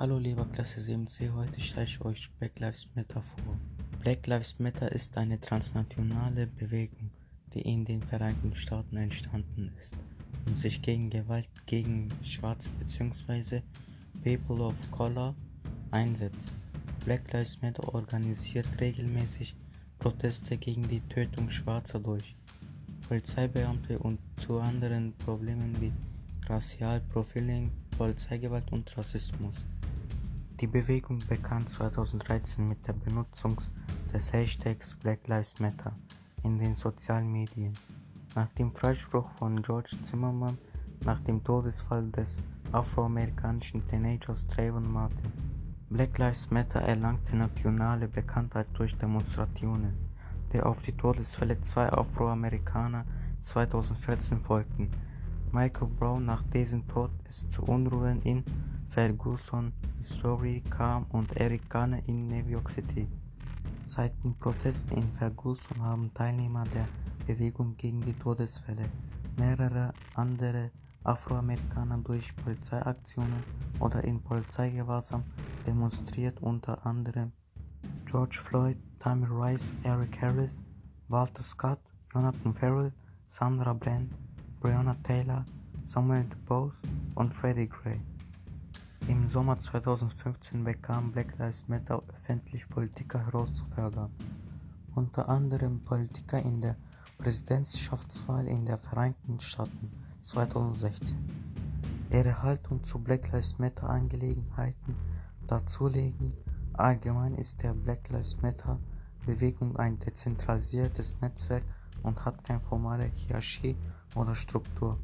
Hallo lieber Klasse 7c, heute stelle ich euch Black Lives Matter vor. Black Lives Matter ist eine transnationale Bewegung, die in den Vereinigten Staaten entstanden ist und sich gegen Gewalt gegen Schwarze bzw. People of Color einsetzt. Black Lives Matter organisiert regelmäßig Proteste gegen die Tötung Schwarzer durch Polizeibeamte und zu anderen Problemen wie Racial Profiling, Polizeigewalt und Rassismus. Die Bewegung begann 2013 mit der Benutzung des Hashtags Black Lives Matter in den sozialen Medien. Nach dem Freispruch von George Zimmerman nach dem Todesfall des afroamerikanischen Teenagers Trayvon Martin. Black Lives Matter erlangte nationale Bekanntheit durch Demonstrationen, die auf die Todesfälle zwei Afroamerikaner 2014 folgten. Michael Brown nach dessen Tod es zu Unruhen in Ferguson, Missouri kam und Eric Garner in New York City. Seit den Protesten in Ferguson haben Teilnehmer der Bewegung gegen die Todesfälle mehrere andere Afroamerikaner durch Polizeiaktionen oder in Polizeigewahrsam demonstriert, unter anderem George Floyd, Tamir Rice, Eric Harris, Walter Scott, Jonathan Farrell, Sandra Bland, Breonna Taylor, Samuel DuBose und Freddie Gray. Im Sommer 2015 bekam Black Lives Matter öffentlich Politiker herauszufordern, unter anderem Politiker in der Präsidentschaftswahl in den Vereinigten Staaten 2016. Ihre Haltung zu Black Lives Matter Angelegenheiten darzulegen. Allgemein ist der Black Lives Matter Bewegung ein dezentralisiertes Netzwerk und hat keine formale Hierarchie oder Struktur.